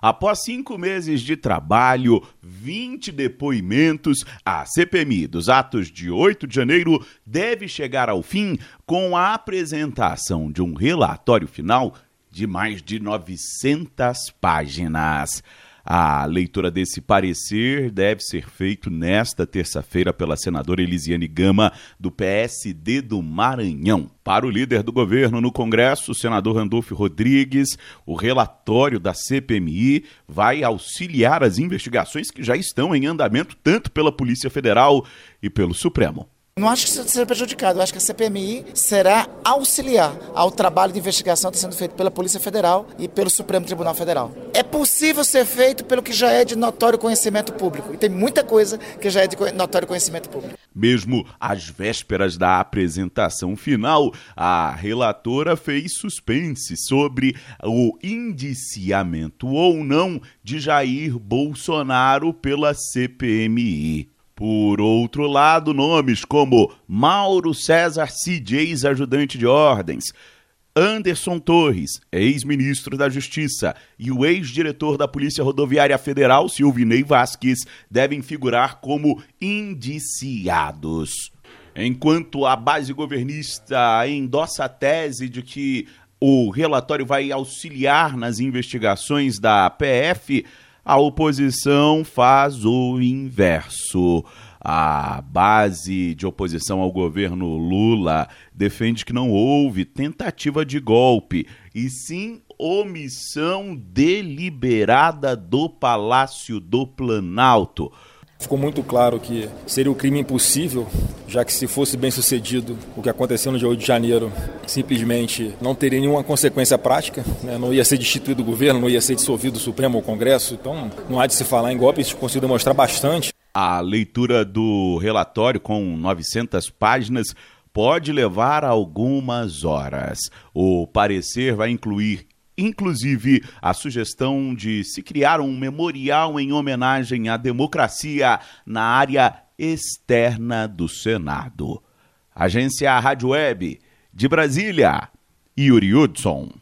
Após cinco meses de trabalho, 20 depoimentos, a CPMI dos atos de 8 de janeiro deve chegar ao fim com a apresentação de um relatório final de mais de 900 páginas. A leitura desse parecer deve ser feito nesta terça-feira pela senadora Elisiane Gama, do PSD do Maranhão. Para o líder do governo no Congresso, o senador Randolfo Rodrigues, o relatório da CPMI vai auxiliar as investigações que já estão em andamento tanto pela Polícia Federal e pelo Supremo. Não acho que isso seja prejudicado. Eu acho que a CPMI será auxiliar ao trabalho de investigação que está sendo feito pela Polícia Federal e pelo Supremo Tribunal Federal. É possível ser feito pelo que já é de notório conhecimento público. E tem muita coisa que já é de notório conhecimento público. Mesmo às vésperas da apresentação final, a relatora fez suspense sobre o indiciamento ou não de Jair Bolsonaro pela CPMI. Por outro lado, nomes como Mauro César Cid, ex-ajudante de ordens, Anderson Torres, ex-ministro da Justiça, e o ex-diretor da Polícia Rodoviária Federal, Silvinei Vasques, devem figurar como indiciados. Enquanto a base governista endossa a tese de que o relatório vai auxiliar nas investigações da PF, a oposição faz o inverso. A base de oposição ao governo Lula defende que não houve tentativa de golpe, e sim omissão deliberada do Palácio do Planalto. Ficou muito claro que seria um crime impossível, já que se fosse bem sucedido o que aconteceu no dia 8 de janeiro, simplesmente não teria nenhuma consequência prática, né? não ia ser destituído o governo, não ia ser dissolvido o Supremo ou o Congresso, então não há de se falar em golpe, isso conseguiu demonstrar bastante. A leitura do relatório com 900 páginas pode levar algumas horas. O parecer vai incluir inclusive a sugestão de se criar um memorial em homenagem à democracia na área externa do Senado. Agência Rádio Web de Brasília, Yuri Hudson.